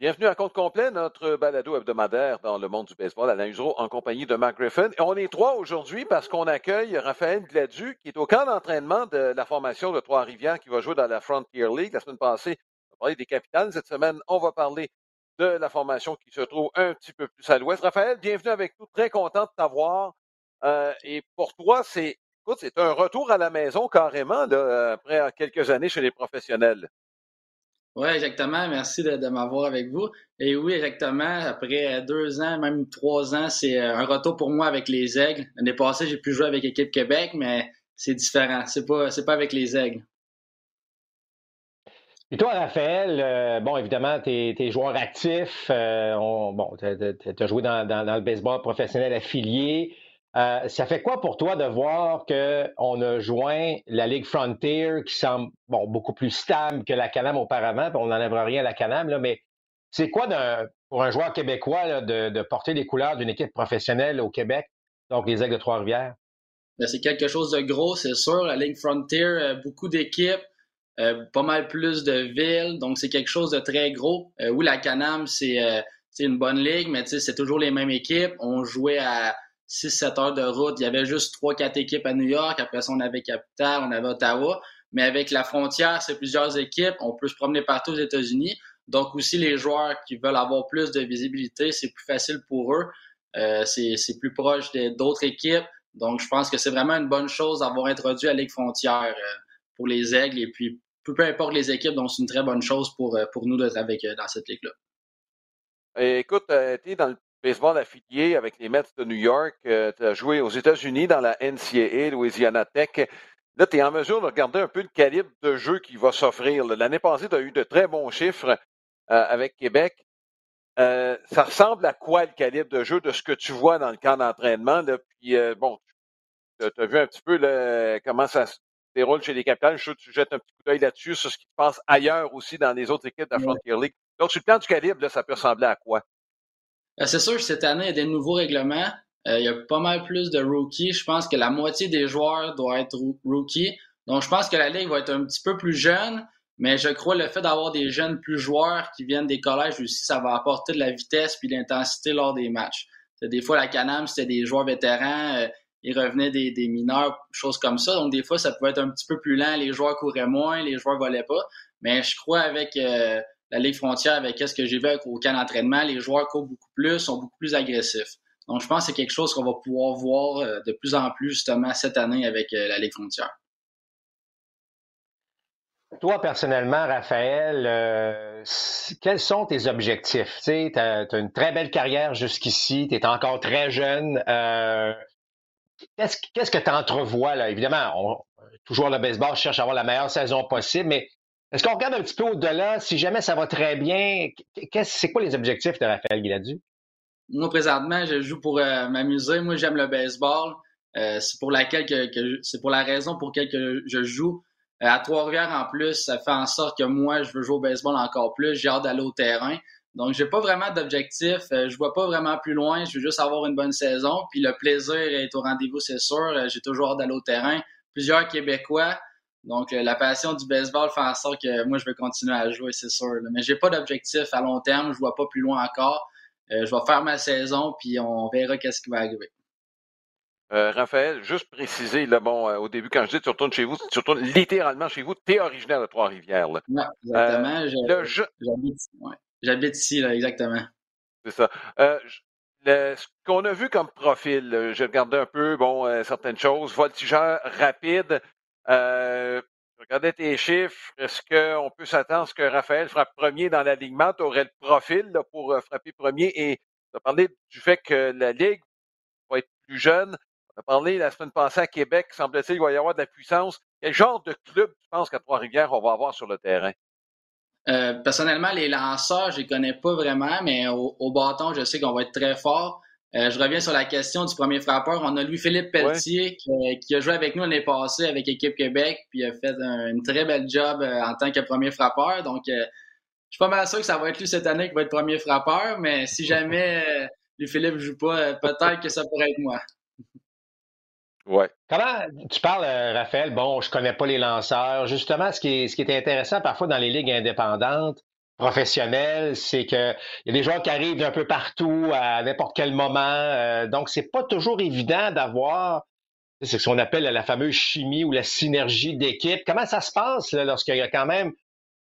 Bienvenue à compte complet, notre balado hebdomadaire dans le monde du baseball. Alain Usereau en compagnie de Mark Griffin. Et on est trois aujourd'hui parce qu'on accueille Raphaël Gladu, qui est au camp d'entraînement de la formation de Trois-Rivières, qui va jouer dans la Frontier League. La semaine passée, on a parlé des capitales. Cette semaine, on va parler de la formation qui se trouve un petit peu plus à l'ouest. Raphaël, bienvenue avec nous. Très content de t'avoir. Euh, et pour toi, c'est écoute, c'est un retour à la maison carrément là, après quelques années chez les professionnels. Oui, exactement. Merci de, m'avoir avec vous. Et oui, exactement. Après deux ans, même trois ans, c'est euh, un retour pour moi avec les Aigles. L'année passée, j'ai pu jouer avec l'équipe Québec, mais c'est différent. C'est pas, pas avec les Aigles. Et toi, Raphaël, euh, bon, évidemment, tu es, joueur actif. Euh, bon, tu as, joué dans, le baseball professionnel affilié. Euh, ça fait quoi pour toi de voir qu'on a joint la Ligue Frontier qui semble beaucoup plus stable que la Canam auparavant, on n'enlèvera rien à la Canam, là, mais c'est quoi pour un joueur québécois de, porter les couleurs d'une équipe professionnelle au Québec, donc les Aigles de Trois-Rivières? Ben, c'est quelque chose de gros, c'est sûr. La Ligue Frontier, euh, beaucoup d'équipes, euh, pas mal plus de villes, donc c'est quelque chose de très gros. oui, la Canam, c'est une bonne ligue, mais c'est toujours les mêmes équipes. On jouait à 6-7 heures de route. Il y avait juste 3-4 équipes à New York. Après ça, on avait Capital, on avait Ottawa. Mais avec la frontière, c'est plusieurs équipes. On peut se promener partout aux États-Unis. Donc aussi, les joueurs qui veulent avoir plus de visibilité, c'est plus facile pour eux. Euh, c'est plus proche d'autres équipes. Donc, je pense que c'est vraiment une bonne chose d'avoir introduit la Ligue frontière euh, pour les Aigles. Et puis, peu, importe les équipes, donc c'est une très bonne chose pour, euh, pour nous d'être avec dans cette ligue-là. Écoute, tu es dans le baseball affilié avec les Mets de New York. Euh, tu as joué aux États-Unis dans la NCAA, Louisiana Tech. Là, tu es en mesure de regarder un peu le calibre de jeu qui va s'offrir. L'année passée, tu as eu de très bons chiffres euh, avec Québec. Euh, ça ressemble à quoi le calibre de jeu de ce que tu vois dans le camp d'entraînement? Puis, bon, tu as vu un petit peu comment ça se déroule chez les capitales. Je tu jettes un petit coup d'œil là-dessus sur ce qui se passe ailleurs aussi dans les autres équipes de la Frontier League. Donc, sur le plan du calibre, là, ça peut ressembler à quoi? Euh, c'est sûr cette année, il y a des nouveaux règlements. Euh, il y a pas mal plus de rookies. Je pense que la moitié des joueurs doivent être rookies. Donc, je pense que la Ligue va être un petit peu plus jeune, mais je crois le fait d'avoir des jeunes plus joueurs qui viennent des collèges aussi, ça va apporter de la vitesse puis de l'intensité lors des matchs. Des fois, la Canam, c'était des joueurs vétérans, euh, ils revenaient des, des, mineurs, choses comme ça. Donc, des fois, ça pouvait être un petit peu plus lent. Les joueurs couraient moins, les joueurs volaient pas. Mais je crois avec la Ligue frontière avec ce que j'ai vu au camp d'entraînement, les joueurs courent beaucoup plus, sont beaucoup plus agressifs. Donc, je pense que c'est quelque chose qu'on va pouvoir voir euh, de plus en plus justement cette année avec euh, la Ligue frontière. Toi, personnellement, Raphaël, euh, quels sont tes objectifs? Tu as, une très belle carrière jusqu'ici, tu es encore très jeune. Qu'est-ce que tu entrevois là? Évidemment, toujours le baseball cherche à avoir la meilleure saison possible, mais est-ce qu'on regarde un petit peu au-delà? Si jamais ça va très bien, c'est quoi les objectifs de Raphaël Guiladu? Moi, présentement, je joue pour euh, m'amuser. Moi, j'aime le baseball. Euh, c'est pour laquelle que, c'est pour la raison pour laquelle je joue. Euh, à Trois-Rivières, en plus, ça fait en sorte que moi, je veux jouer au baseball encore plus. J'ai hâte d'aller au terrain. Donc, j'ai pas vraiment d'objectif. je vois pas vraiment plus loin. Je veux juste avoir une bonne saison. Puis le plaisir est au rendez-vous, c'est sûr. J'ai toujours hâte d'aller au terrain. Plusieurs Québécois donc, euh, la passion du baseball fait en sorte que moi, je vais continuer à jouer, c'est sûr. Mais Mais j'ai pas d'objectif à long terme. Je vois pas plus loin encore. Euh, je vais faire ma saison, puis on verra qu'est-ce qui va arriver. Euh, Raphaël, juste préciser, là, bon, au début, quand je dis tu retournes chez vous, tu retournes littéralement chez vous. Tu es originaire de Trois-Rivières. Oui, exactement. J'habite ici, là, exactement. C'est ça. ce qu'on a vu comme profil, j'ai regardé un peu, bon, certaines choses, voltigeur rapide, euh, regardez tes chiffres. Est-ce qu'on peut s'attendre à ce que Raphaël frappe premier dans l'alignement? Tu aurais le profil pour euh, frapper premier et tu as parlé du fait que la Ligue va être plus jeune. On a parlé la semaine passée à Québec, semble-t-il qu'il va y avoir de la puissance. Quel genre de club tu penses qu'à Trois-Rivières, on va avoir sur le terrain? Euh, personnellement, les lanceurs, je les connais pas vraiment, mais au bâton, je sais qu'on va être très fort. Euh, je reviens sur la question du premier frappeur. On a Louis-Philippe Pelletier qui, a joué avec nous l'année passée avec Équipe Québec, puis a fait un, une très belle job euh, en tant que premier frappeur. Donc, euh, je suis pas mal sûr que ça va être lui cette année qui va être premier frappeur, mais si jamais Louis-Philippe joue pas, peut-être que ça pourrait être moi. Ouais. Comment tu parles, Raphaël? Bon, je connais pas les lanceurs. Justement, ce qui est, ce qui est intéressant parfois dans les ligues indépendantes, professionnel, c'est qu'il y a des joueurs qui arrivent d'un peu partout à n'importe quel moment. Euh, donc, c'est pas toujours évident d'avoir c'est ce qu'on appelle la fameuse chimie ou la synergie d'équipe. Comment ça se passe lorsqu'il y a quand même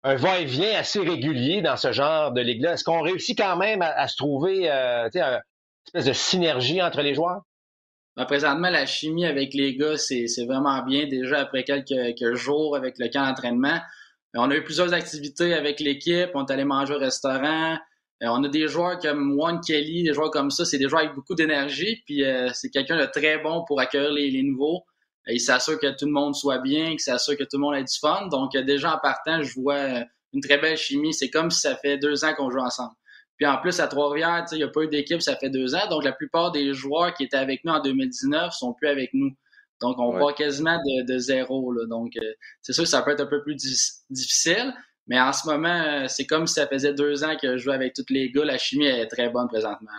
un va-et-vient assez régulier dans ce genre de ligue-là? Est-ce qu'on réussit quand même à, se trouver euh, une espèce de synergie entre les joueurs? Ben, présentement, la chimie avec les gars, c'est vraiment bien. Déjà, après quelques, jours avec le camp d'entraînement, on a eu plusieurs activités avec l'équipe. On est allé manger au restaurant. Euh, on a des joueurs comme Juan Kelly, des joueurs comme ça. C'est des joueurs avec beaucoup d'énergie. Puis euh, c'est quelqu'un de très bon pour accueillir les, nouveaux. il s'assure que tout le monde soit bien, qu'il s'assure que tout le monde ait du fun. Donc, euh, déjà en partant, je vois une très belle chimie. C'est comme si ça fait deux ans qu'on joue ensemble. Puis en plus, à Trois-Rivières, il n'y a pas eu d'équipe, ça fait deux ans. Donc, la plupart des joueurs qui étaient avec nous en 2019 sont plus avec nous. Donc, on part quasiment de, zéro. Donc, euh, c'est sûr que ça peut être un peu plus difficile. Mais en ce moment, euh, c'est comme si ça faisait deux ans que je jouais avec tous les gars. La chimie est très bonne présentement.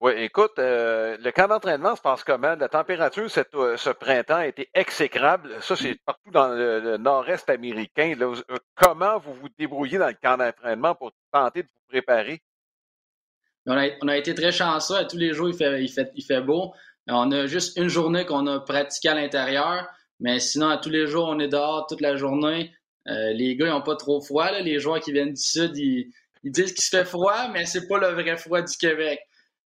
Oui, écoute, euh, le camp d'entraînement se passe comment? La température ce printemps a été exécrable. Ça, c'est partout dans le, nord-est américain. comment vous vous débrouillez dans le camp d'entraînement pour tenter de vous préparer? On a, été très chanceux. tous les jours, il fait, il fait, il fait beau. On a juste une journée qu'on a pratiqué à l'intérieur, mais sinon, à tous les jours, on est dehors toute la journée. Euh, les gars, ils n'ont pas trop froid. Les joueurs qui viennent du Sud, ils, disent qu'il se fait froid, mais c'est pas le vrai froid du Québec.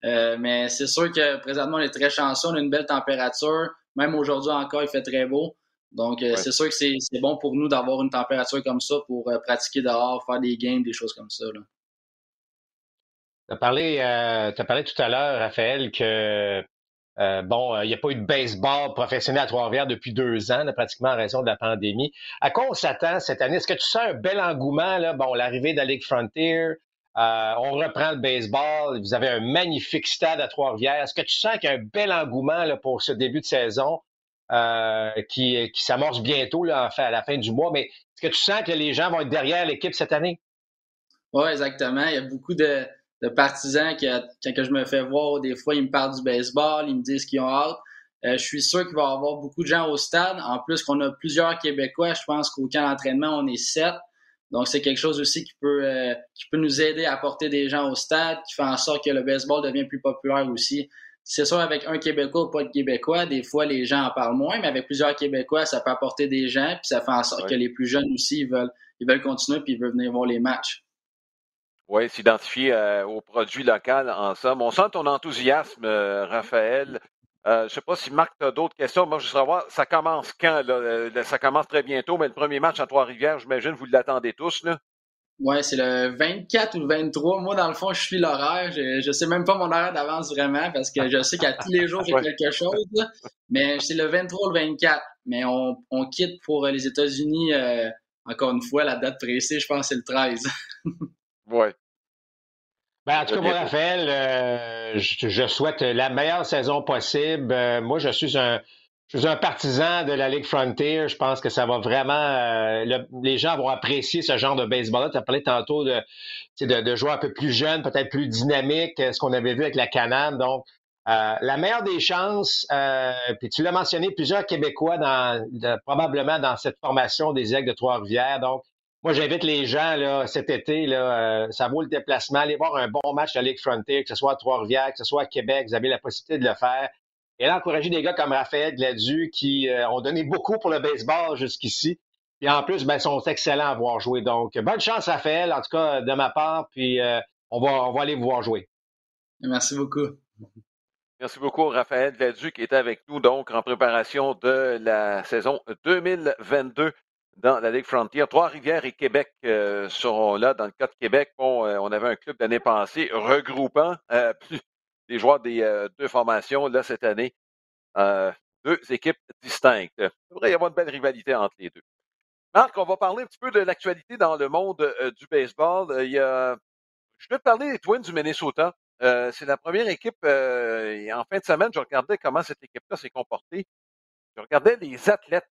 Euh, mais c'est sûr que présentement, on est très chanceux. On a une belle température. Même aujourd'hui encore, il fait très beau. Donc, euh, c'est sûr que c'est bon pour nous d'avoir une température comme ça pour pratiquer dehors, faire des games, des choses comme ça. Tu as, parlé, as parlé tout à l'heure, Raphaël, que euh, bon, euh, il n'y a pas eu de baseball professionnel à Trois-Rivières depuis deux ans, pratiquement en raison de la pandémie. À quoi on s'attend cette année? Est-ce que tu sens un bel engouement? Là? Bon, l'arrivée de la Ligue Frontier, euh, on reprend le baseball. Vous avez un magnifique stade à Trois-Rivières. Est-ce que tu sens qu'il y a un bel engouement là, pour ce début de saison qui, qui s'amorce bientôt là, à la fin du mois? Mais est-ce que tu sens que les gens vont être derrière l'équipe cette année? Oui, exactement. Il y a beaucoup de de partisans qui, quand je me fais voir, des fois, ils me parlent du baseball, ils me disent qu'ils ont hâte. Euh, je suis sûr qu'il va y avoir beaucoup de gens au stade. En plus qu'on a plusieurs Québécois, je pense qu'au camp d'entraînement, on est sept. Donc, c'est quelque chose aussi qui peut, euh, qui peut nous aider à apporter des gens au stade, qui fait en sorte que le baseball devient plus populaire aussi. C'est sûr, avec un Québécois ou pas de Québécois, des fois, les gens en parlent moins, mais avec plusieurs Québécois, ça peut apporter des gens, puis ça fait en sorte que les plus jeunes aussi, ils veulent, ils veulent continuer, puis ils veulent venir voir les matchs. Oui, s'identifier euh, aux produits locaux en somme. On sent ton enthousiasme, euh, Raphaël. Euh, je ne sais pas si Marc, tu as d'autres questions. Moi, je veux savoir, ça commence quand? ça commence très bientôt, mais le premier match à Trois-Rivières, j'imagine, vous l'attendez tous. Là? Oui, c'est le 24 ou le 23. Moi, dans le fond, je suis l'horaire. Je ne sais même pas mon horaire d'avance vraiment parce que je sais qu'à tous les jours, j'ai quelque chose. Mais c'est le 23 ou le 24. Mais on, on quitte pour les États-Unis, encore une fois, la date précise, je pense, c'est le 13. Oui. Ben, en tout cas, moi, Raphaël, euh, je, souhaite la meilleure saison possible. Euh, moi, je suis un, je suis un partisan de la Ligue Frontier. Je pense que ça va vraiment. Euh, les gens vont apprécier ce genre de baseball-là. Tu as parlé tantôt de, de, de, joueurs un peu plus jeunes, peut-être plus dynamiques, ce qu'on avait vu avec la Canam. Donc, la meilleure des chances, puis tu l'as mentionné, plusieurs Québécois dans, probablement dans cette formation des Aigles de Trois-Rivières. Donc, moi, j'invite les gens là, cet été, là, euh, ça vaut le déplacement, aller voir un bon match de la Ligue Frontier, que ce soit à Trois-Rivières, que ce soit à Québec, vous avez la possibilité de le faire. Et là, encourager des gars comme Raphaël Gladu qui euh, ont donné beaucoup pour le baseball jusqu'ici. Et en plus, ben, sont excellents à voir jouer. Donc, bonne chance, Raphaël, en tout cas, de ma part. Puis, euh, on, va, on va aller vous voir jouer. Merci beaucoup. Merci beaucoup, Raphaël Gladu, qui était avec nous, donc, en préparation de la saison 2022 dans la Ligue Frontier. Trois-Rivières et Québec euh, seront là. Dans le cas de Québec, euh, on avait un club l'année passée regroupant euh, les joueurs des deux formations là cette année. deux équipes distinctes. Il devrait y avoir une belle rivalité entre les deux. Marc, on va parler un petit peu de l'actualité dans le monde du baseball. Il y a... Je vais te parler des Twins du Minnesota. c'est la première équipe. en fin de semaine, je regardais comment cette équipe-là s'est comportée. Je regardais les athlètes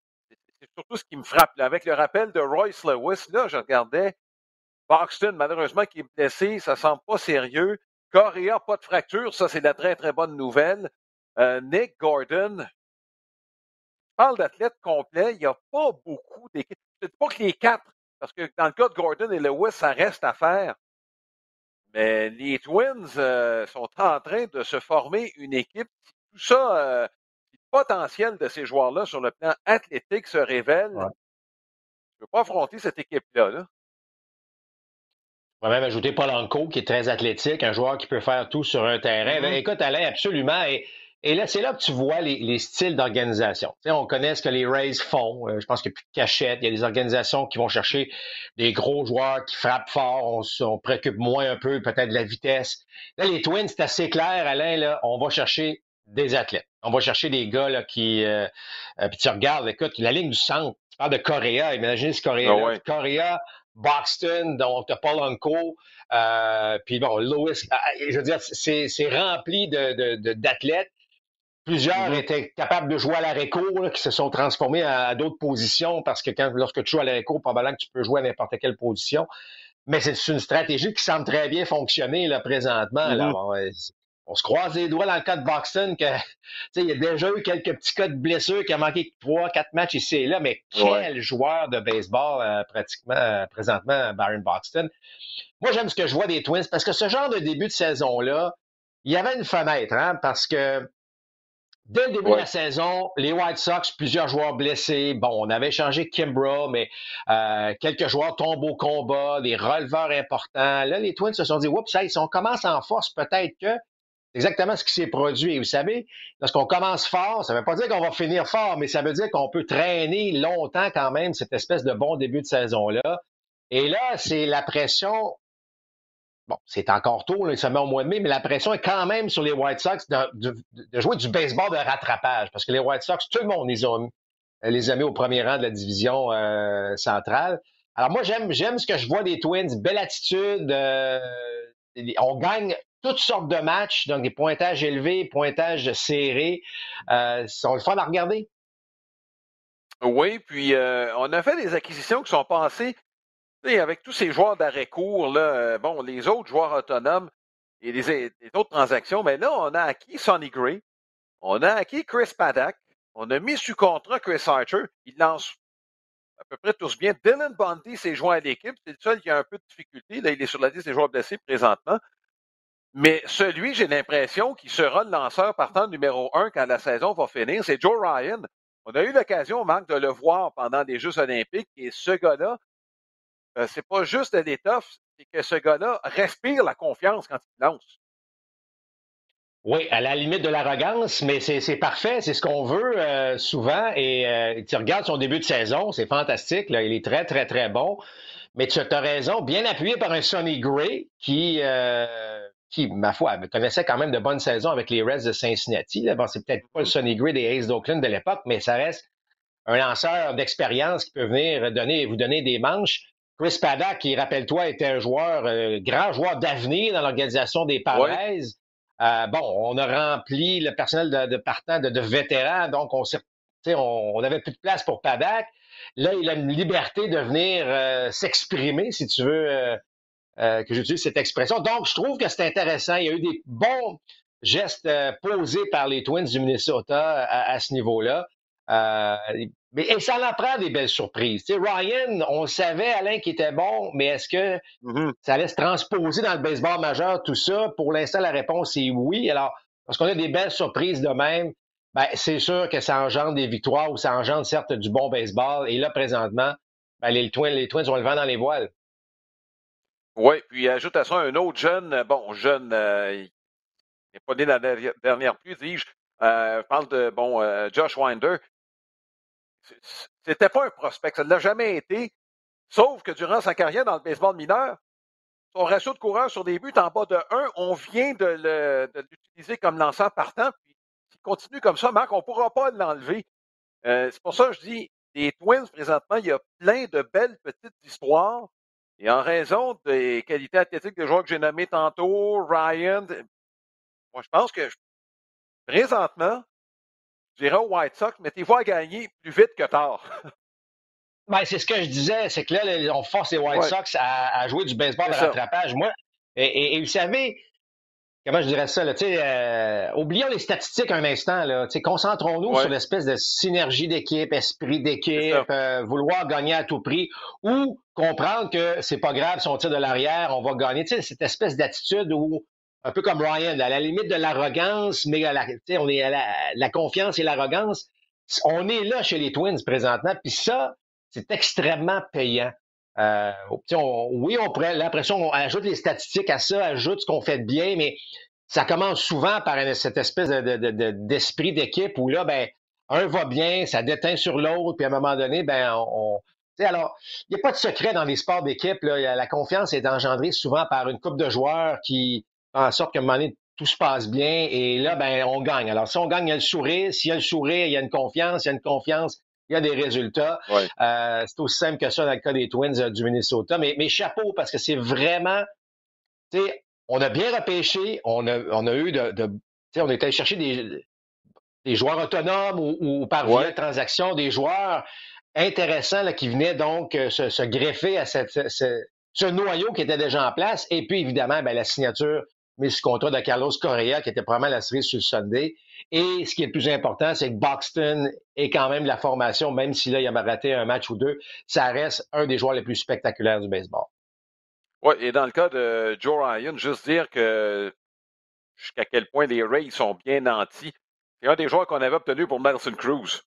c'est surtout ce qui me frappe. Avec le rappel de Royce Lewis, là, je regardais Boxton, malheureusement, qui est blessé, ça semble pas sérieux. Correa, pas de fracture, ça, c'est la très, très bonne nouvelle. Euh, Nick Gordon, je parle d'athlète complet, il n'y a pas beaucoup d'équipes. Je ne dis pas que les quatre parce que dans le cas de Gordon et Lewis, ça reste à faire. Mais les Twins euh, sont en train de se former une équipe. Tout ça, euh, potentiel de ces joueurs-là sur le plan athlétique se révèle. Je ne peux pas affronter cette équipe-là. Là. On va même ajouter Polanco, qui est très athlétique, un joueur qui peut faire tout sur un terrain. Mm-hmm. Écoute, Alain, absolument. Et et là, c'est là que tu vois les, styles d'organisation. On connaît ce que les Rays font. Euh, je pense qu'il n'y a plus de cachette. Il y a des organisations qui vont chercher des gros joueurs qui frappent fort. On se préoccupe moins un peu peut-être de la vitesse. Là, les Twins, c'est assez clair, Alain. Là, on va chercher des athlètes. On va chercher des gars là, qui... Euh, euh, puis tu regardes, écoute, la ligne du centre. Tu parles de Correa. Imaginez ce Correa. Ah Correa, Boxton, donc Paul Unco, euh, puis bon, Lewis, je veux dire, c'est rempli d'athlètes. Plusieurs mm-hmm. étaient capables de jouer à court, qui se sont transformés à, d'autres positions parce que quand, lorsque tu joues à l'arrêt court, probablement que tu peux jouer à n'importe quelle position. Mais c'est une stratégie qui semble très bien fonctionner là, présentement. Mm-hmm. On, se croise les doigts dans le cas de Boxton que il y a déjà eu quelques petits cas de blessures qui a manqué trois, quatre matchs ici et là, mais quel joueur de baseball euh, pratiquement euh, présentement, Baron Boxton. Moi, j'aime ce que je vois des Twins parce que ce genre de début de saison-là, il y avait une fenêtre, hein, parce que Dès le début de la saison, les White Sox, plusieurs joueurs blessés. Bon, on avait changé Kimbrough, mais euh, quelques joueurs tombent au combat, des releveurs importants. Là, les Twins se sont dit, oups, ça, si on commence en force, peut-être que exactement ce qui s'est produit. Et vous savez, lorsqu'on commence fort, ça ne veut pas dire qu'on va finir fort, mais ça veut dire qu'on peut traîner longtemps quand même cette espèce de bon début de saison-là. Et là, c'est la pression bon, c'est encore tôt, là, ça met au mois de mai, mais la pression est quand même sur les White Sox de, jouer du baseball de rattrapage, parce que les White Sox, tout le monde les a, les a mis au premier rang de la division euh, centrale. Alors moi, j'aime, j'aime ce que je vois des Twins, belle attitude, euh, on gagne toutes sortes de matchs, donc des pointages élevés, pointages serrés, euh, sont le fun à regarder. Oui, puis euh, on a fait des acquisitions qui sont passées avec tous ces joueurs d'arrêt court, là, euh, bon, les autres joueurs autonomes et les, autres transactions, mais là, on a acquis Sonny Gray, on a acquis Chris Paddock, on a mis sous contrat Chris Archer, il lance à peu près tous bien. Dylan Bundy s'est joint à l'équipe, c'est le seul qui a un peu de difficulté, là, il est sur la liste des joueurs blessés présentement. Mais celui, j'ai l'impression, qui sera le lanceur partant numéro un quand la saison va finir, c'est Joe Ryan. On a eu l'occasion, Marc, de le voir pendant des Jeux olympiques, et ce gars-là, euh, c'est pas juste l'étoffe, c'est que ce gars-là respire la confiance quand il lance. Oui, à la limite de l'arrogance, mais c'est parfait, c'est ce qu'on veut euh, souvent. Et euh, tu regardes son début de saison, c'est fantastique, il est très, très, très bon. Mais tu as raison, bien appuyé par un Sonny Gray qui, qui, ma foi, connaissait quand même de bonnes saisons avec les Reds de Cincinnati. Bon, c'est peut-être pas le Sonny Gray des Aces d'Oakland de l'époque, mais ça reste un lanceur d'expérience qui peut venir donner, vous donner des manches. Chris Paddock, qui, rappelle-toi, était un joueur, euh, grand joueur d'avenir dans l'organisation des Padres. Euh, bon, on a rempli le personnel de, de partant de, de, vétérans, donc on on n'avait plus de place pour Paddock. Là, il a une liberté de venir euh, s'exprimer, si tu veux que j'utilise cette expression. Donc, je trouve que c'est intéressant. Il y a eu des bons gestes posés par les Twins du Minnesota à, ce niveau-là. Mais et ça en prend des belles surprises. Tu sais, Ryan, on savait, Alain, qui était bon, mais est-ce que mm-hmm. ça allait se transposer dans le baseball majeur, tout ça? Pour l'instant, la réponse est oui. Alors, parce qu'on a des belles surprises de même, ben, c'est sûr que ça engendre des victoires ou ça engendre certes du bon baseball. Et là, présentement, ben, les, Twins, les Twins ont le vent dans les voiles. Oui, puis ajoute à ça un autre jeune, bon, jeune, euh, il n'est pas né la dernière pluie, dis-je. Euh, parle de bon euh, Josh Winder, c'était pas un prospect, ça ne l'a jamais été. Sauf que durant sa carrière dans le baseball mineur, son ratio de coureur sur des buts en bas de 1, on vient de l'utiliser comme lanceur partant. Puis s'il continue comme ça, Marc, on ne pourra pas l'enlever. Euh, c'est pour ça que je dis, les Twins, présentement, il y a plein de belles petites histoires. Et en raison des qualités athlétiques des joueurs que j'ai nommés tantôt, Ryan, moi je pense que présentement, je dirais aux White Sox, mettez-vous à gagner plus vite que tard. Ben, c'est ce que je disais, c'est que là, on force les White Sox à, jouer du baseball de rattrapage. Moi, et, vous savez, comment je dirais ça, là, euh, oublions les statistiques un instant, là, concentrons-nous sur l'espèce de synergie d'équipe, esprit d'équipe, euh, vouloir gagner à tout prix, ou comprendre que c'est pas grave si on tire de l'arrière, on va gagner. cette espèce d'attitude où, un peu comme Ryan, à la limite de l'arrogance, mais à la, on est à la, confiance et l'arrogance, on est là chez les Twins présentement, puis ça, c'est extrêmement payant. Euh, oui, on pourrait, l'impression, on ajoute les statistiques à ça, ajoute ce qu'on fait de bien, mais ça commence souvent par cette espèce d'esprit d'équipe où là, ben, un va bien, ça déteint sur l'autre, puis à un moment donné, ben, on. alors, il n'y a pas de secret dans les sports d'équipe. La confiance est engendrée souvent par une coupe de joueurs qui en sorte qu'à un moment donné, tout se passe bien et là, ben, on gagne. Alors, si on gagne, il y a le sourire. S'il y a le sourire, il y a une confiance. Il y a une confiance, il y a des résultats. Euh, c'est aussi simple que ça dans le cas des Twins euh, du Minnesota. Mais, mais chapeau, parce que c'est vraiment, on a bien repêché, on a, on a eu de, de on est allé chercher des, des joueurs autonomes ou, par via de transaction, des joueurs intéressants là, qui venaient donc euh, se, greffer à cette, ce, noyau qui était déjà en place. Et puis, évidemment, ben, la signature mais ce contrat de Carlos Correa, qui était probablement la série sur le Sunday. Et ce qui est le plus important, c'est que Boxton est quand même la formation, même si là, il a raté un match ou deux, ça reste un des joueurs les plus spectaculaires du baseball. Oui, et dans le cas de Joe Ryan, juste dire que jusqu'à quel point les Rays sont bien nantis. C'est un des joueurs qu'on avait obtenu pour Nelson Cruz.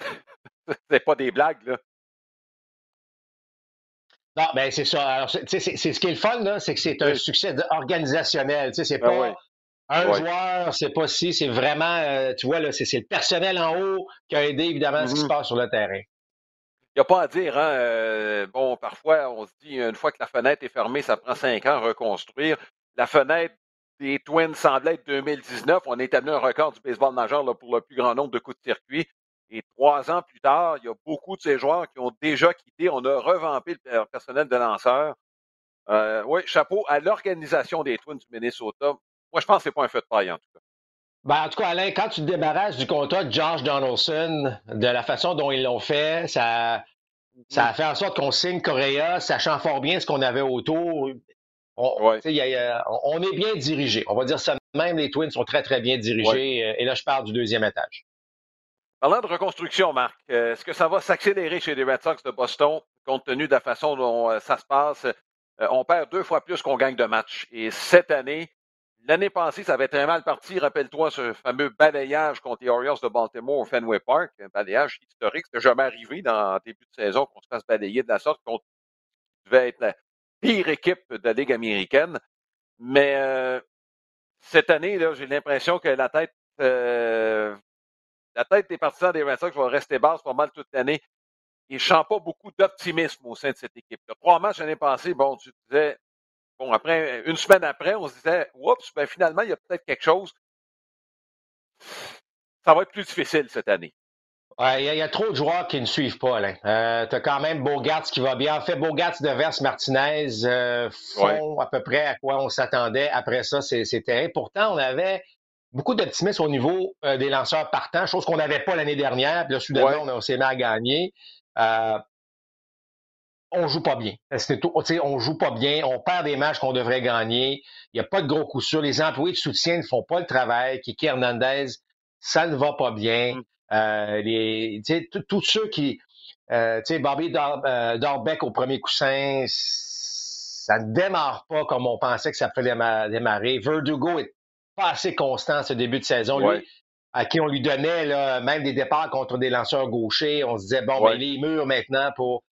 c'est pas des blagues, là. Non, ben c'est ça. Alors, c'est ce qui est le fun, là, c'est que c'est un succès organisationnel. C'est ben pas un joueur, c'est pas si, c'est vraiment, euh, tu vois, là, c'est le personnel en haut qui a aidé évidemment ce qui se mm-hmm. passe sur le terrain. Il n'y a pas à dire, hein. Euh, bon, parfois, on se dit, une fois que la fenêtre est fermée, ça prend cinq ans à reconstruire. La fenêtre des Twins semblait être 2019. On a établi un record du baseball majeur là, pour le plus grand nombre de coups de circuit. Et trois ans plus tard, il y a beaucoup de ces joueurs qui ont déjà quitté. On a revampé le personnel de lanceurs. Euh, oui, chapeau à l'organisation des Twins du Minnesota. Moi, je pense que ce n'est pas un feu de paille, en tout cas. Ben, en tout cas, Alain, quand tu te débarrasses du contrat de Josh Donaldson, de la façon dont ils l'ont fait, ça, ça a fait en sorte qu'on signe Correa, sachant fort bien ce qu'on avait autour. On, on, est bien dirigé. On va dire ça même, les Twins sont très, très bien dirigés. Euh, et là, je parle du deuxième étage. Parlant de reconstruction, Marc, euh, est-ce que ça va s'accélérer chez les Red Sox de Boston, compte tenu de la façon dont euh, ça se passe? On perd deux fois plus qu'on gagne de matchs. Et cette année, l'année passée, ça avait très mal parti. Rappelle-toi ce fameux balayage contre les Orioles de Baltimore au Fenway Park, un balayage historique. C'était jamais arrivé dans le début de saison qu'on se fasse balayer de la sorte contre devait être la pire équipe de la Ligue américaine. Mais cette année, j'ai l'impression que la tête la tête des partisans des Red Sox va rester basse pas mal toute l'année. Et je pas beaucoup d'optimisme au sein de cette équipe. -là. Trois matchs l'année passée, bon, tu disais, bon, après, une semaine après, on se disait, oups, ben finalement, il y a peut-être quelque chose. Ça va être plus difficile cette année. Il y, a trop de joueurs qui ne suivent pas, Alain. Euh, tu as quand même Bogart qui va bien. En fait, Bogart de Martinez euh, font à peu près à quoi on s'attendait. Après ça, c'est terrible. Pourtant, on avait beaucoup d'optimisme au niveau euh, des lanceurs partants, chose qu'on n'avait pas l'année dernière. Puis là, soudainement, on, s'est mis à gagner. Euh, on joue pas bien. Tout, on joue pas bien. On perd des matchs qu'on devrait gagner. Il n'y a pas de gros coups sûrs. Les employés de soutien ne font pas le travail. Kiki Hernandez, ça ne va pas bien. Mm. Euh, les, tous ceux qui... Euh, Bobby Darbeck au premier coussin, ça ne démarre pas comme on pensait que ça pouvait démarrer. Verdugo est pas assez constant ce début de saison. Lui, à qui on lui donnait là, même des départs contre des lanceurs gauchers. On se disait, bon, ben, les murs maintenant pour.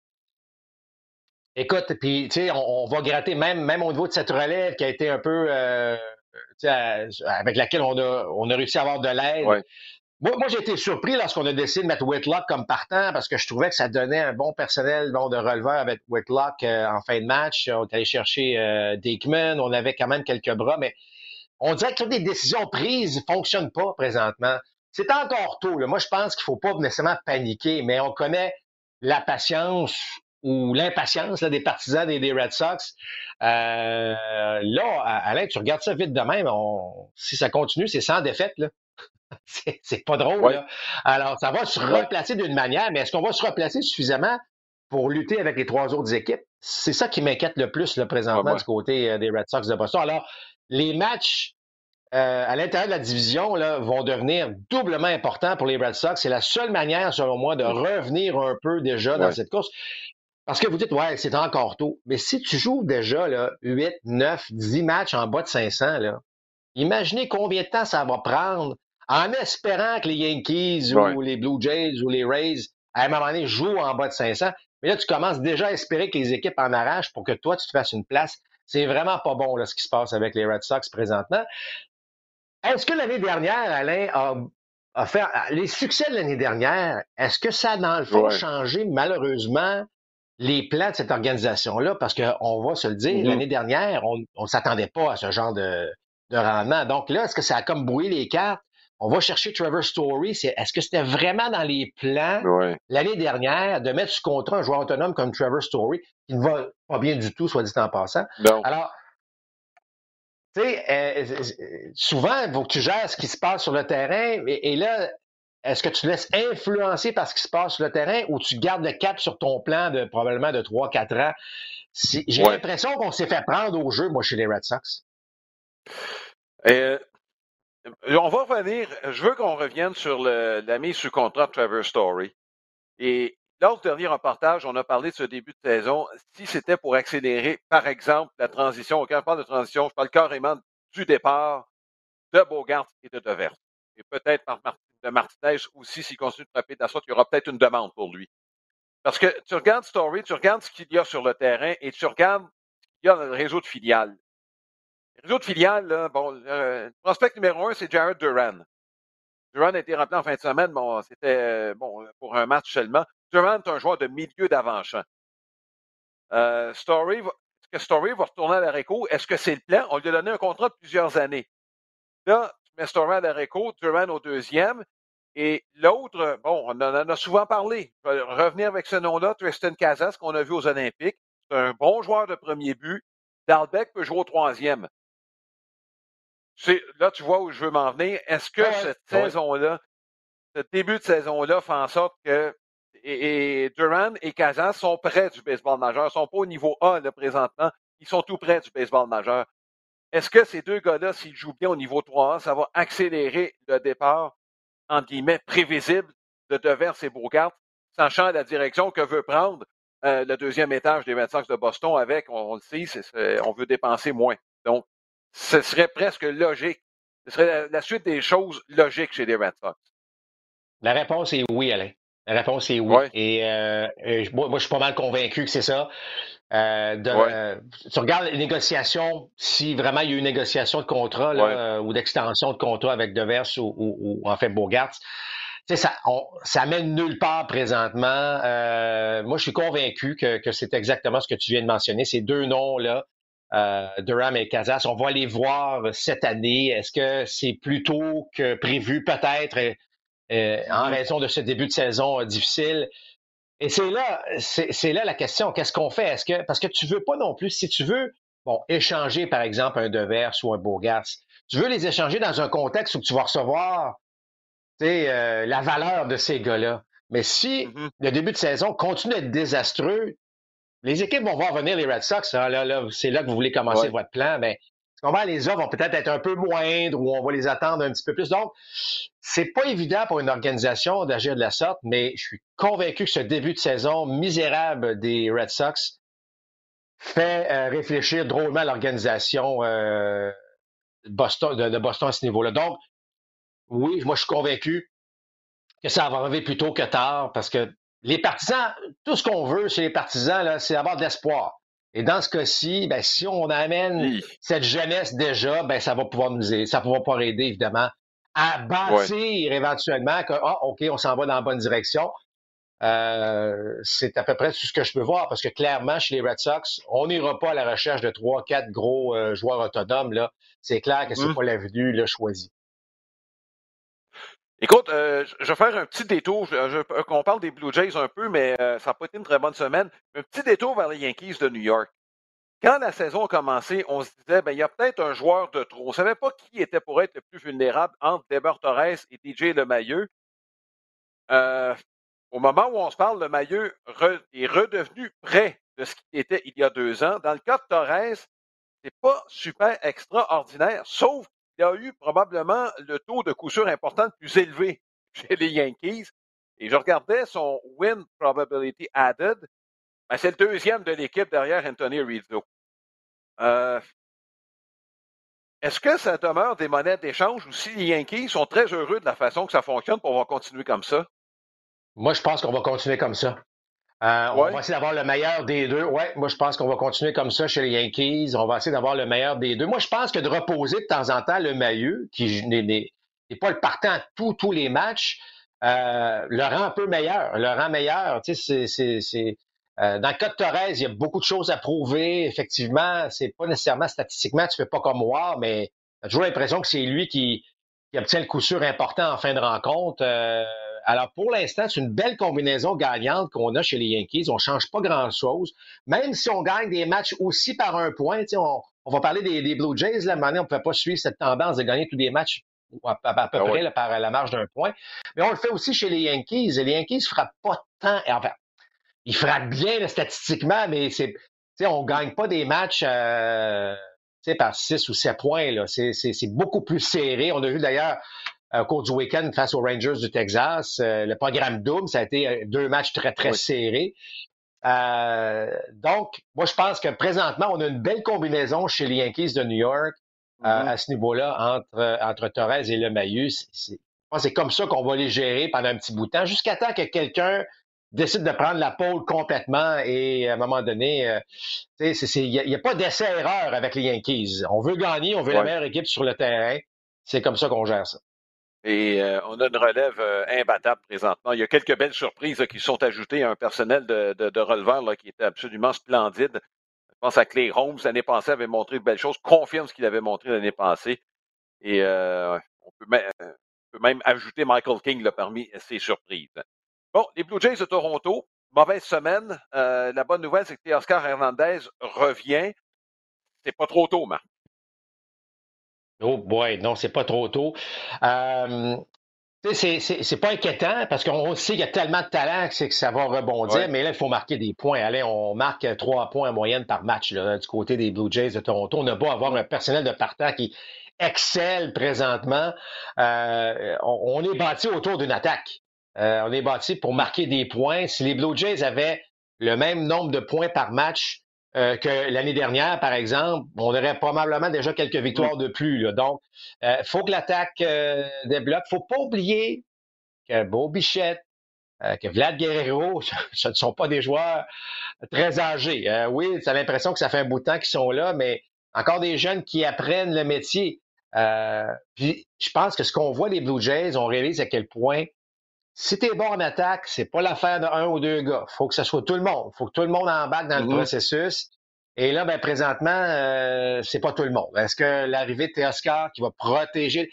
Écoute, puis, tu sais, on, va gratter même, même au niveau de cette relève qui a été un peu. Euh, avec laquelle on a, on a réussi à avoir de l'aide. Moi, moi j'ai été surpris lorsqu'on a décidé de mettre Whitlock comme partant parce que je trouvais que ça donnait un bon personnel bon, de releveur avec Whitlock euh, en fin de match. On est allé chercher euh, Dickman, on avait quand même quelques bras, mais on dirait que des décisions prises ne fonctionnent pas présentement. C'est encore tôt. Moi, je pense qu'il ne faut pas nécessairement paniquer, mais on connaît la patience ou l'impatience des partisans des, Red Sox. Euh, là, Alain, tu regardes ça vite de même. si ça continue, c'est sans défaite. Là. c'est pas drôle. Alors, ça va se replacer d'une manière, mais est-ce qu'on va se replacer suffisamment pour lutter avec les trois autres équipes? C'est ça qui m'inquiète le plus là, présentement du côté euh, des Red Sox de Boston. Alors, les matchs euh, à l'intérieur de la division là, vont devenir doublement importants pour les Red Sox. C'est la seule manière, selon moi, de revenir un peu déjà dans cette course. Parce que vous dites, ouais, c'est encore tôt. Mais si tu joues déjà là, 8, 9, 10 matchs en bas de 500, là, imaginez combien de temps ça va prendre en espérant que les Yankees ou les Blue Jays ou les Rays, à un moment donné, jouent en bas de 500. Mais là, tu commences déjà à espérer que les équipes en arrachent pour que toi, tu te fasses une place. C'est vraiment pas bon là, ce qui se passe avec les Red Sox présentement. Est-ce que l'année dernière, Alain, a, fait les succès de l'année dernière, est-ce que ça a dans le fond changé malheureusement les plans de cette organisation-là? Parce qu'on va se le dire, mm-hmm. l'année dernière, on ne s'attendait pas à ce genre de, de rendement. Donc là, est-ce que ça a comme brouillé les cartes? On va chercher Trevor Story. est-ce que c'était vraiment dans les plans l'année dernière de mettre sous contrat un joueur autonome comme Trevor Story, qui ne va pas bien du tout, soit dit en passant? Alors, tu sais, euh, souvent, il faut que tu gères ce qui se passe sur le terrain. Et, là, est-ce que tu te laisses influencer par ce qui se passe sur le terrain ou tu gardes le cap sur ton plan de probablement de 3-4 ans? J'ai l'impression qu'on s'est fait prendre au jeu, moi, chez les Red Sox. Euh, on va revenir. Je veux qu'on revienne sur la mise sous contrat de Trevor Story. Et lors du dernier reportage, on a parlé de ce début de saison. Si c'était pour accélérer, par exemple, la transition, quand je parle de transition, je parle carrément du départ de Bogart et de Devers. Et peut-être de Martinez aussi, s'il continue de frapper de la sorte, il y aura peut-être une demande pour lui. Parce que tu regardes Story, tu regardes ce qu'il y a sur le terrain et tu regardes ce qu'il y a dans le réseau de filiales. Les autres filiales, bon, le prospect numéro un, c'est Jared Duran. Duran a été rappelé en fin de semaine, bon, c'était bon pour un match seulement. Duran est un joueur de milieu d'avant-champ. Euh, Story, est-ce que Story va retourner à l'Areco? Est-ce que c'est le plan? On lui a donné un contrat de plusieurs années. Là, tu mets Story à l'Areco, Duran au deuxième. Et l'autre, bon, on en a souvent parlé. Je vais revenir avec ce nom-là, Tristan Casas, qu'on a vu aux Olympiques. C'est un bon joueur de premier but. Dalbec peut jouer au troisième là, tu vois où je veux m'en venir. Est-ce que cette saison-là, ce début de saison-là fait en sorte que et, Duran et Kazan sont près du baseball majeur, Ils sont pas au niveau A là, présentement, ils sont tout près du baseball majeur. Est-ce que ces deux gars-là, s'ils jouent bien au niveau 3A, ça va accélérer le départ, entre guillemets, prévisible de Devers et Bogart, sachant la direction que veut prendre euh, le deuxième étage des Red Sox de Boston avec, on, le sait, on veut dépenser moins. Donc, ce serait presque logique. Ce serait la, suite des choses logiques chez les Red Sox. La réponse est oui, Alain. La réponse est oui. Et euh, moi, je suis pas mal convaincu que c'est ça. Euh, de, tu regardes les négociations, si vraiment il y a eu une négociation de contrat là, ou d'extension de contrat avec Devers ou, ou, en fait Bogart, ça, on, ça mène nulle part présentement. Euh, moi, je suis convaincu que, que c'est exactement ce que tu viens de mentionner. Ces deux noms-là euh, Durham et Casas. On va les voir cette année. Est-ce que c'est plus tôt que prévu, peut-être, euh, en raison de ce début de saison euh, difficile? Et c'est là, c'est là la question. Qu'est-ce qu'on fait? Est-ce que parce que tu veux pas non plus, si tu veux, bon, échanger par exemple un Devers ou un Bourgas, tu veux les échanger dans un contexte où tu vas recevoir, sais, la valeur de ces gars-là. Mais si mm-hmm. le début de saison continue d'être désastreux, les équipes vont voir venir les Red Sox. Hein. là, c'est là que vous voulez commencer votre plan. Mais les offres vont peut-être être un peu moindres ou on va les attendre un petit peu plus. Donc, c'est pas évident pour une organisation d'agir de la sorte, mais je suis convaincu que ce début de saison misérable des Red Sox fait euh, réfléchir drôlement l'organisation euh, Boston, de, Boston à ce niveau-là. Donc, oui, moi, je suis convaincu que ça va arriver plus tôt que tard parce que les partisans, tout ce qu'on veut chez les partisans, c'est avoir de l'espoir. Et dans ce cas-ci, ben, si on amène cette jeunesse déjà, ben, ça va pouvoir nous aider, ça va pouvoir aider, évidemment, à bâtir éventuellement que, ah, OK, on s'en va dans la bonne direction. Euh, c'est à peu près tout ce que je peux voir parce que clairement, chez les Red Sox, on n'ira pas à la recherche de trois, quatre gros euh, joueurs autonomes. Là. C'est clair que c'est n'est mm-hmm. pas l'avenue le choisi. Écoute, euh, je vais faire un petit détour. Je, on parle des Blue Jays un peu, mais euh, ça n'a pas été une très bonne semaine. Un petit détour vers les Yankees de New York. Quand la saison a commencé, on se disait, ben, il y a peut-être un joueur de trop. On ne savait pas qui était pour être le plus vulnérable entre Deber Torres et DJ Lemailleux. Euh, au moment où on se parle, Lemailleux est redevenu près de ce qu'il était il y a deux ans. Dans le cas de Torres, c'est pas super extraordinaire, sauf il a eu probablement le taux de coup sûr important le plus élevé chez les Yankees. Et je regardais son win probability added. Ben, c'est le deuxième de l'équipe derrière Anthony Rizzo. Euh, est-ce que ça demeure des monnaies d'échange ou si les Yankees sont très heureux de la façon que ça fonctionne pour continuer comme ça? Moi, je pense qu'on va continuer comme ça. Euh, on va essayer d'avoir le meilleur des deux. Ouais, moi, je pense qu'on va continuer comme ça chez les Yankees. On va essayer d'avoir le meilleur des deux. Moi, je pense que de reposer de temps en temps le maillot, qui n'est pas le partant à tous, tous les matchs, euh, le rend un peu meilleur. Le rend meilleur. Tu sais, c'est. Euh, dans le cas de Torres, il y a beaucoup de choses à prouver. Effectivement, c'est pas nécessairement statistiquement, tu fais pas comme moi, mais j'ai toujours l'impression que c'est lui qui, qui obtient le coup sûr important en fin de rencontre. Alors, pour l'instant, c'est une belle combinaison gagnante qu'on a chez les Yankees. On ne change pas grand-chose. Même si on gagne des matchs aussi par un point, on, on va parler des, Blue Jays. Là, maintenant, on ne peut pas suivre cette tendance de gagner tous des matchs à, peu ah près par la marge d'un point. Mais on le fait aussi chez les Yankees. les Yankees ne frappent pas tant. Enfin, ils frappent bien statistiquement, mais c'est, on ne gagne pas des matchs euh, par 6 ou 7 points. C'est, beaucoup plus serré. On a vu d'ailleurs au cours du week-end face aux Rangers du Texas. Euh, le programme Doom, ça a été euh, deux matchs très, très serrés. Euh, donc, moi, je pense que présentement, on a une belle combinaison chez les Yankees de New York mm-hmm. à ce niveau-là entre, entre Torres et le Mayu. C'est, c'est comme ça qu'on va les gérer pendant un petit bout de temps, jusqu'à temps que quelqu'un décide de prendre la pôle complètement et à un moment donné, il n'y a, pas d'essai-erreur avec les Yankees. On veut gagner, on veut la meilleure équipe sur le terrain. C'est comme ça qu'on gère ça. Et euh, on a une relève euh, imbattable présentement. Il y a quelques belles surprises qui sont ajoutées à un personnel de, de, releveur qui était absolument splendide. Je pense à Clay Holmes, l'année passée, avait montré de belles choses, confirme ce qu'il avait montré l'année passée. Et euh, on, peut même, ajouter Michael King là, parmi ces surprises. Bon, les Blue Jays de Toronto, mauvaise semaine. la bonne nouvelle, c'est que Oscar Hernandez revient. C'est pas trop tôt, Marc. Oh boy, non, c'est pas trop tôt. Euh, c'est pas inquiétant parce qu'on sait qu'il y a tellement de talent que, que ça va rebondir, mais là, il faut marquer des points. Allez, on marque trois points en moyenne par match là, du côté des Blue Jays de Toronto. On a beau avoir un personnel de partant qui excelle présentement. Euh, on, est bâti autour d'une attaque. Euh, on est bâti pour marquer des points. Si les Blue Jays avaient le même nombre de points par match euh, que l'année dernière, par exemple, on aurait probablement déjà quelques victoires de plus. Donc, il euh, faut que l'attaque euh, débloque. faut pas oublier que Beau Bichette, que Vlad Guerrero, ce ne sont pas des joueurs très âgés. oui, tu as l'impression que ça fait un bout de temps qu'ils sont là, mais encore des jeunes qui apprennent le métier. puis, je pense que ce qu'on voit les Blue Jays, on réalise à quel point si t'es bon en attaque, c'est pas l'affaire d'un ou deux gars. Faut que ce soit tout le monde. Faut que tout le monde embarque dans le mm-hmm. processus. Et là, ben, présentement, euh, c'est pas tout le monde. Est-ce que l'arrivée de Teoscar qui va protéger...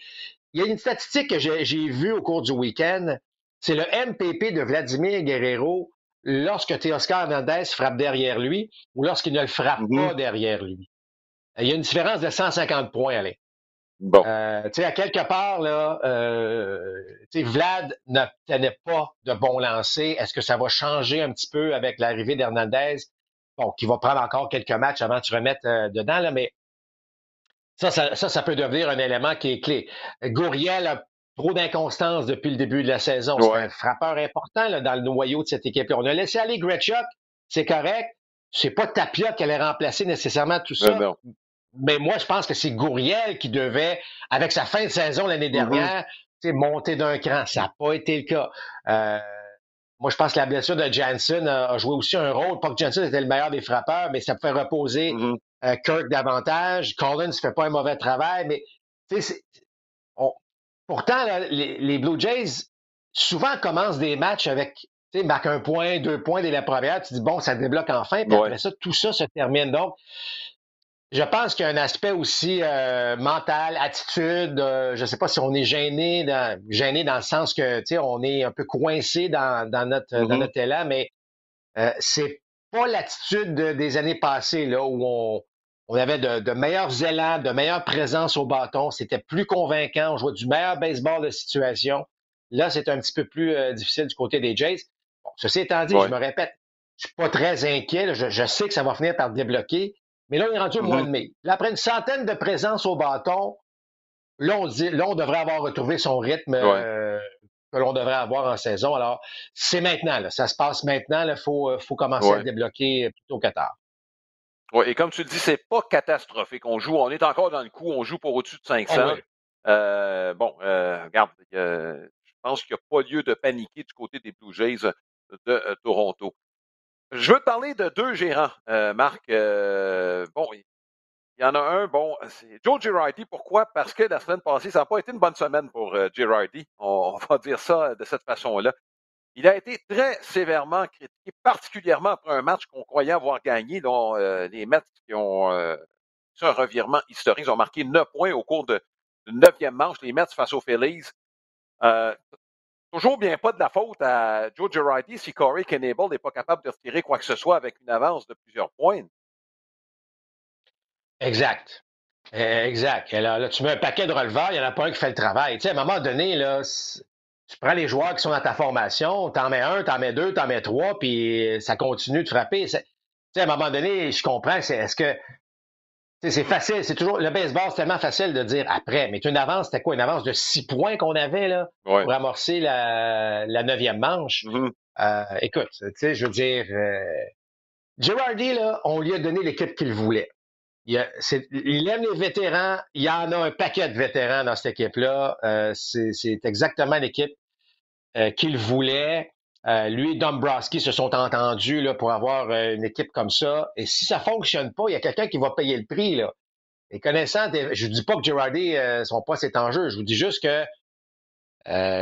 Il y a une statistique que j'ai vue au cours du week-end. C'est le MPP de Vladimir Guerrero lorsque Teoscar Hernandez frappe derrière lui ou lorsqu'il ne le frappe mm-hmm. pas derrière lui. Il y a une différence de 150 points, Alain. Bon. Euh, tu sais, à quelque part, là, euh, Vlad ne tenait pas de bon lancer. Est-ce que ça va changer un petit peu avec l'arrivée d'Hernandez? Bon, qui va prendre encore quelques matchs avant de se remettre euh, dedans, là, mais ça, ça, ça, peut devenir un élément qui est clé. Gouriel a trop d'inconstance depuis le début de la saison. C'est un frappeur important là, dans le noyau de cette équipe-là. On a laissé aller Gretschuk, c'est correct. C'est pas Tapia qui allait remplacer nécessairement tout ça. Mais moi, je pense que c'est Gouriel qui devait, avec sa fin de saison l'année mm-hmm. dernière, monter d'un cran. Ça n'a pas été le cas. Euh, moi, je pense que la blessure de Jansen a, joué aussi un rôle. Pas que Jansen était le meilleur des frappeurs, mais ça fait reposer mm-hmm. euh, Kirk davantage. Collins ne fait pas un mauvais travail, mais pourtant, les, Blue Jays souvent commencent des matchs avec tu marquent un point, deux points dès la première. Tu dis, bon, ça débloque enfin. Puis après ça, tout ça se termine. Donc, je pense qu'il y a un aspect aussi euh, mental, attitude. Euh, je ne sais pas si on est gêné, dans, gêné dans le sens que tu sais, on est un peu coincé dans, dans notre dans mm-hmm. notre élan, mais euh, c'est pas l'attitude des années passées là où on, on avait de, de, meilleurs élans, de meilleures présences au bâton. C'était plus convaincant. On jouait du meilleur baseball de situation. Là, c'est un petit peu plus euh, difficile du côté des Jays. Bon, ceci étant dit, je me répète, je suis pas très inquiet. Je, je, sais que ça va finir par débloquer. Mais là, on est rendu au mois mm-hmm. de mai. après une centaine de présences au bâton, là, on dit, là, on devrait avoir retrouvé son rythme euh, que l'on devrait avoir en saison. Alors, c'est maintenant, là, ça se passe maintenant. Il faut, faut commencer à débloquer plutôt que tard. Oui, et comme tu le dis, c'est pas catastrophique. On joue, on est encore dans le coup, on joue pour au-dessus de 500. Ah euh, bon, euh, regarde, je pense qu'il n'y a pas lieu de paniquer du côté des Blue Jays de euh, Toronto. Je veux te parler de deux gérants, Marc. bon, il y en a un, bon, c'est Joe Girardi. Pourquoi? Parce que la semaine passée, ça n'a pas été une bonne semaine pour Girardi. on, va dire ça de cette façon-là. Il a été très sévèrement critiqué, particulièrement après un match qu'on croyait avoir gagné. Dont, euh, les Mets qui ont euh, un revirement historique. Ils ont marqué neuf points au cours de, neuvième manche, les Mets face aux Phillies. Euh, toujours bien pas de la faute à Joe Girardi si Corey Knable n'est pas capable de retirer quoi que ce soit avec une avance de plusieurs points. Exact. Exact. là, tu mets un paquet de releveurs, il n'y en a pas un qui fait le travail. Tu sais, à un moment donné, tu prends les joueurs qui sont dans ta formation, t'en mets un, t'en mets deux, t'en mets trois, puis ça continue de frapper. Tu sais, à un moment donné, je comprends, c'est est-ce que c'est facile, c'est toujours le baseball, c'est tellement facile de dire après, mais une avance, c'était quoi? Une avance de six points qu'on avait là pour amorcer la, neuvième manche. Mm-hmm. Euh, écoute, tu sais, je veux dire euh, Girardi, là, on lui a donné l'équipe qu'il voulait. Il, aime les vétérans. Il y en a un paquet de vétérans dans cette équipe-là. Euh, c'est exactement l'équipe euh, qu'il voulait. Euh, lui et Dombrowski se sont entendus là, pour avoir une équipe comme ça. Et si ça fonctionne pas, il y a quelqu'un qui va payer le prix. Là. Et connaissant, je ne dis pas que Girardi, son poste est en jeu. Je vous dis juste que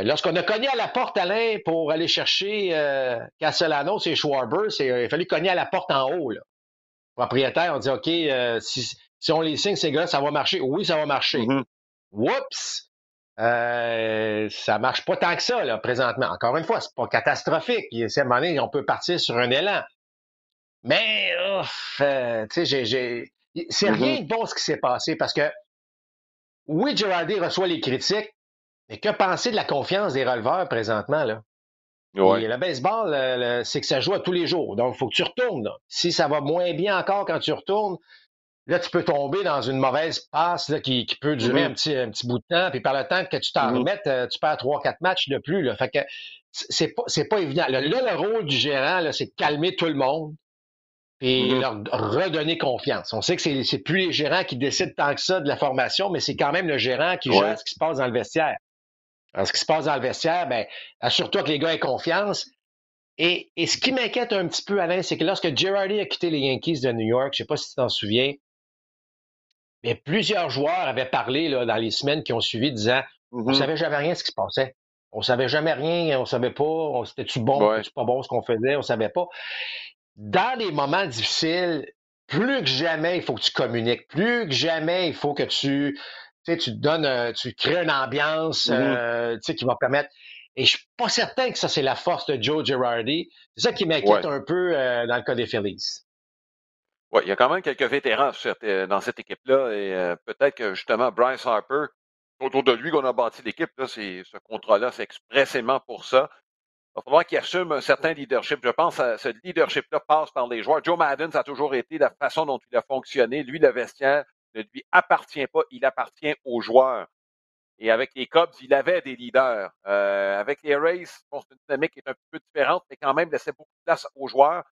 lorsqu'on a cogné à la porte, Alain, pour aller chercher Castellanos et Schwarber, il a fallu cogner à la porte en haut. Là propriétaire, on dit OK, euh, si, on les signe, ces gars, ça va marcher. Oui, ça va marcher. Mm-hmm. Oups! Euh, ça marche pas tant que ça, là, présentement. Encore une fois, c'est pas catastrophique. à un moment donné, on peut partir sur un élan. Mais, euh, tu sais, j'ai, c'est mm-hmm. rien de bon ce qui s'est passé parce que, oui, Girardi reçoit les critiques, mais que penser de la confiance des releveurs présentement, là? le baseball, c'est que ça joue à tous les jours. Donc, il faut que tu retournes. Si ça va moins bien encore quand tu retournes, là, tu peux tomber dans une mauvaise passe là, qui, peut durer mm-hmm. un, petit, un petit bout de temps. Puis par le temps que tu t'en mm-hmm. remettes, euh, tu perds trois, quatre matchs de plus. Là. Fait que c'est pas, c'est pas évident. Là, le rôle du gérant, c'est de calmer tout le monde et mm-hmm. leur redonner confiance. On sait que c'est, c'est plus les gérants qui décident tant que ça de la formation, mais c'est quand même le gérant qui gère ce qui se passe dans le vestiaire. Alors, ce qui se passe dans le vestiaire, ben, assure-toi que les gars aient confiance. Et, ce qui m'inquiète un petit peu, Alain, c'est que lorsque Girardi a quitté les Yankees de New York, je ne sais pas si tu t'en souviens, mais plusieurs joueurs avaient parlé là, dans les semaines qui ont suivi, disant On ne mm-hmm. savait jamais rien de ce qui se passait. On ne savait jamais rien, on ne savait pas, c'était-tu bon, c'était pas bon ce qu'on faisait, on ne savait pas. Dans les moments difficiles, plus que jamais, il faut que tu communiques. Plus que jamais, il faut que tu tu te donnes, euh, tu crées une ambiance mm-hmm. euh, qui va permettre. Et je suis pas certain que ça, c'est la force de Joe Girardi. C'est ça qui m'inquiète un peu euh, dans le cas des Phillies. Oui, il y a quand même quelques vétérans dans cette équipe-là. Et peut-être que justement, Bryce Harper, autour de lui qu'on a bâti l'équipe, ce contrat-là, c'est expressément pour ça. Il va falloir qu'il assume un certain leadership. Je pense que ce leadership-là passe par les joueurs. Joe Madden, ça a toujours été la façon dont il a fonctionné. Lui, le vestiaire, ne lui appartient pas, il appartient aux joueurs. Et avec les Cubs, il avait des leaders. Euh, avec les Rays, bon, c'est une dynamique qui est un peu différente, mais quand même laissait beaucoup de place aux joueurs.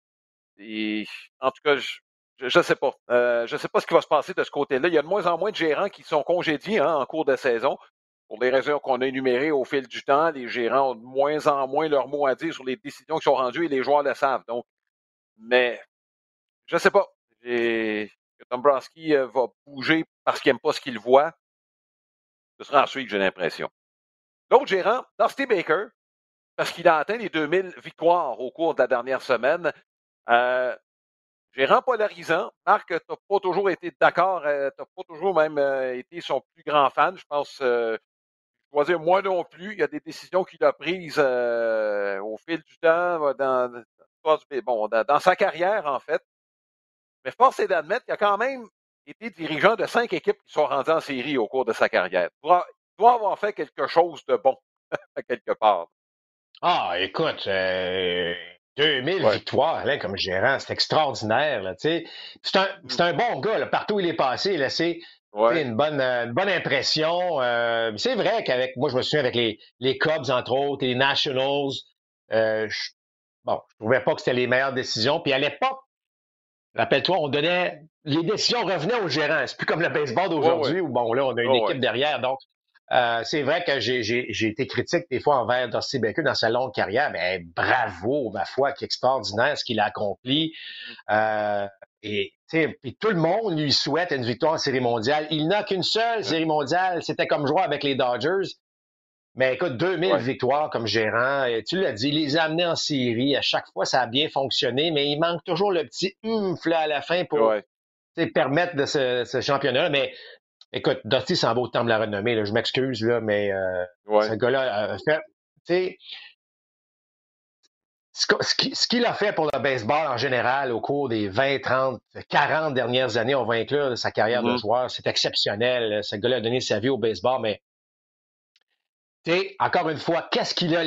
Et en tout cas, je ne sais pas. Euh, je ne sais pas ce qui va se passer de ce côté-là. Il y a de moins en moins de gérants qui sont congédiés hein, en cours de saison. Pour les raisons qu'on a énumérées au fil du temps, les gérants ont de moins en moins leur mot à dire sur les décisions qui sont rendues et les joueurs le savent. Donc, mais je ne sais pas que Dombrowski euh, va bouger parce qu'il n'aime pas ce qu'il voit, ce sera ensuite, j'ai l'impression. L'autre gérant, Dusty Baker, parce qu'il a atteint les 2000 victoires au cours de la dernière semaine. Euh, gérant polarisant. Marc, tu n'as pas toujours été d'accord, euh, tu n'as pas toujours même été son plus grand fan. Je pense, euh, je dois dire moi non plus. Il y a des décisions qu'il a prises au fil du temps, dans, bon, dans sa carrière, en fait. Mais force est d'admettre qu'il a quand même été dirigeant de cinq équipes qui sont rendues en série au cours de sa carrière. Il doit, avoir fait quelque chose de bon, à quelque part. Ah, écoute, 2000 euh, victoires là, comme gérant, c'est extraordinaire. C'est un, un, bon gars. Là, partout où il est passé, c'est une, bonne, une bonne impression. Euh, c'est vrai qu'avec, moi, je me souviens avec les, les Cubs, entre autres, et les Nationals, euh, je, bon, je trouvais pas que c'était les meilleures décisions. Puis à l'époque, rappelle-toi, on donnait, les décisions revenaient aux gérants. C'est plus comme le baseball d'aujourd'hui où, bon, là, on a une équipe derrière. Donc, euh, c'est vrai que j'ai été critique des fois envers Dusty Baker dans sa longue carrière, mais bravo, ma foi, qui extraordinaire ce qu'il a accompli. Euh, et tout le monde lui souhaite une victoire en série mondiale. Il n'a qu'une seule série mondiale, c'était comme jouer avec les Dodgers. Mais écoute, 2000 victoires comme gérant, et tu l'as dit, il les a amenés en série. À chaque fois, ça a bien fonctionné, mais il manque toujours le petit oomph à la fin pour permettre de ce, ce championnat. Mais Écoute, Dusty s'en va au temps de la renommée. Là. Je m'excuse, là, mais euh, ce gars-là a fait. Tu sais, ce qu'il a fait pour le baseball en général au cours des 20, 30, 40 dernières années, on va inclure sa carrière de mm-hmm. joueur, c'est exceptionnel. Ce gars-là a donné sa vie au baseball, mais sais, encore une fois, qu'est-ce qu'il a,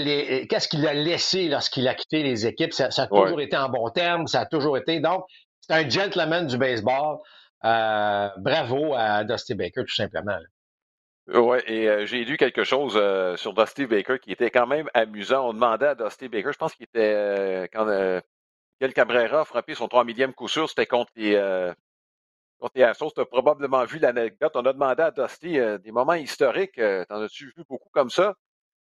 qu'est-ce qu'il a laissé lorsqu'il a quitté les équipes? Ça, a toujours été en bon terme, ça a toujours été. Donc, c'est un gentleman du baseball. Euh, bravo à Dusty Baker, tout simplement. Oui, et euh, j'ai lu quelque chose euh, sur Dusty Baker qui était quand même amusant. On demandait à Dusty Baker, je pense qu'il était quand Miguel Cabrera a frappé son 3 millième coup sûr, c'était contre les contre les. Tu as probablement vu l'anecdote. On a demandé à Dusty des moments historiques. T'en as-tu vu beaucoup comme ça?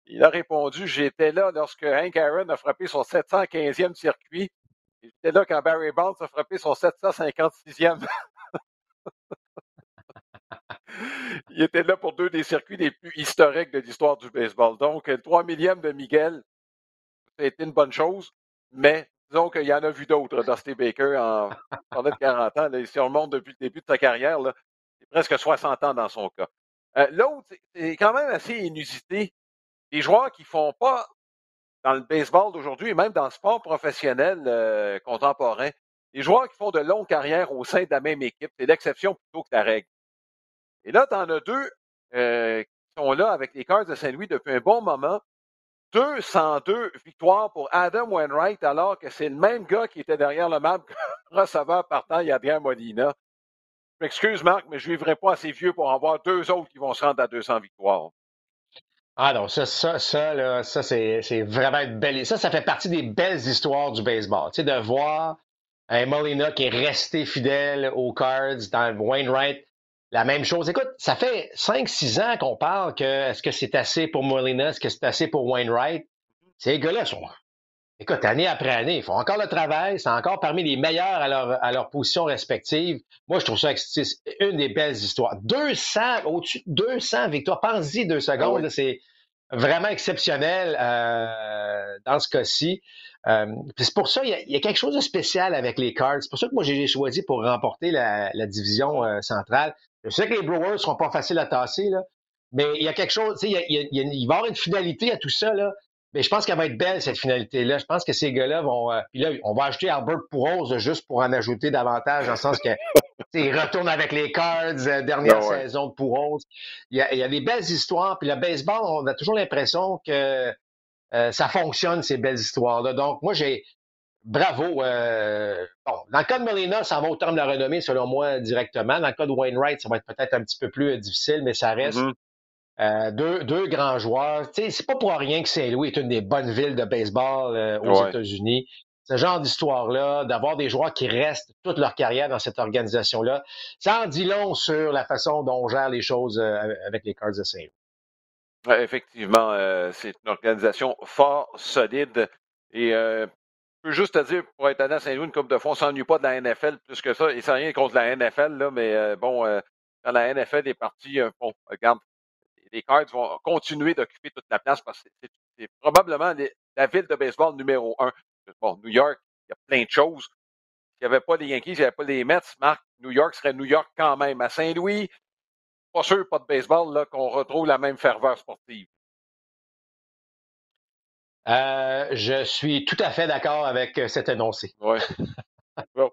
Il a répondu J'étais là lorsque Hank Aaron a frappé son 715e circuit. J'étais là quand Barry Bonds a frappé son 756e. il était là pour deux des circuits les plus historiques de l'histoire du baseball. Donc, le 3 millième de Miguel, ça a été une bonne chose, mais disons qu'il y en a vu d'autres, Dusty Baker, en pendant 40 ans. si on remonte depuis le début de sa carrière, c'est presque 60 ans dans son cas. Euh, l'autre, c'est quand même assez inusité. Les joueurs qui font pas dans le baseball d'aujourd'hui et même dans le sport professionnel euh, contemporain, les joueurs qui font de longues carrières au sein de la même équipe, c'est l'exception plutôt que la règle. Et là, tu en as deux euh, qui sont là avec les Cards de Saint-Louis depuis un bon moment. 202 victoires pour Adam Wainwright, alors que c'est le même gars qui était derrière le map receveur partant, Adrien Molina. Je m'excuse, Marc, mais je ne vivrai pas assez vieux pour en voir deux autres qui vont se rendre à 200 victoires. Ah non, ça, ça, ça, ça c'est, vraiment une belle. Ça, ça fait partie des belles histoires du baseball. Tu sais, de voir un Molina qui est resté fidèle aux Cards, dans Wainwright, la même chose. Écoute, ça fait 5-6 ans qu'on parle que est-ce que c'est assez pour Molina, est-ce que c'est assez pour Wainwright? Ces gars-là sont, écoute, année après année, ils font encore le travail, c'est encore parmi les meilleurs à leur, à leur position respective. Moi, je trouve ça c'est une des belles histoires. 200, au-dessus de 200 victoires. Pense-y deux secondes, ah c'est vraiment exceptionnel euh, dans ce cas-ci. Euh, c'est pour ça, il y, a, quelque chose de spécial avec les Cards. C'est pour ça que moi, j'ai choisi pour remporter la, division euh, centrale. Je sais que les Brewers ne seront pas faciles à tasser, là, mais il y a quelque chose, il, il, il, va y avoir une finalité à tout ça, là. Mais je pense qu'elle va être belle, cette finalité-là. Je pense que ces gars-là vont. Euh, puis là, on va ajouter Albert Pujols juste pour en ajouter davantage, dans le sens que il retourne avec les Cards, dernière ah saison de Pujols. Il y, a, il y a des belles histoires. Puis le baseball, on a toujours l'impression que euh, ça fonctionne, ces belles histoires-là. Donc, moi, j'ai. Bravo. Euh, bon, dans le cas de Molina, ça va au terme de la renommée, selon moi, directement. Dans le cas de Wainwright, ça va être peut-être un petit peu plus euh, difficile, mais ça reste mm-hmm. deux, deux, grands joueurs. C'est pas pour rien que Saint-Louis est une des bonnes villes de baseball aux États-Unis. Ce genre d'histoire-là, d'avoir des joueurs qui restent toute leur carrière dans cette organisation-là, ça en dit long sur la façon dont on gère les choses avec les Cards de Saint-Louis effectivement, euh, c'est une organisation fort solide. Et euh, peux juste te dire, pour être honnête, Saint-Louis, une coupe de fond, on s'ennuie pas de la NFL plus que ça. Et c'est rien contre la NFL, là, mais euh, bon, quand la NFL est partie, bon, regarde, les Cards vont continuer d'occuper toute la place parce que c'est probablement la ville de baseball numéro un. Bon, New York, il y a plein de choses. S'il n'y avait pas les Yankees, s'il n'y avait pas les Mets, Marc, New York serait New York quand même. À Saint-Louis, pas sûr, pas de baseball, qu'on retrouve la même ferveur sportive. Euh, je suis tout à fait d'accord avec euh, cet énoncé. Oui.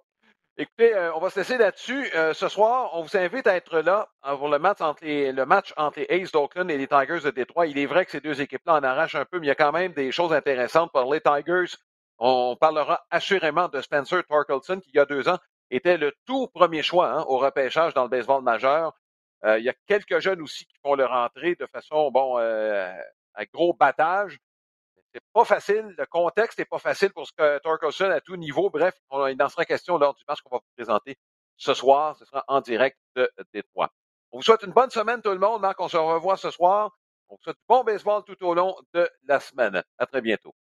Écoutez, euh, on va se laisser là-dessus. ce soir, on vous invite à être là pour le match entre les, le match entre les Aces d'Oakland et les Tigers de Détroit. Il est vrai que ces deux équipes-là en arrachent un peu, mais il y a quand même des choses intéressantes pour les Tigers. On parlera assurément de Spencer Torkelson, qui, il y a deux ans, était le tout premier choix hein, au repêchage dans le baseball majeur. il y a quelques jeunes aussi qui font leur entrée de façon, bon, à gros battage. C'est pas facile. Le contexte n'est pas facile pour ce que Torkelson à tout niveau. Bref, on, il en sera question lors du match qu'on va vous présenter ce soir. Ce sera en direct de Détroit. On vous souhaite une bonne semaine, tout le monde. Marc, on se revoit ce soir. On vous souhaite bon baseball tout au long de la semaine. À très bientôt.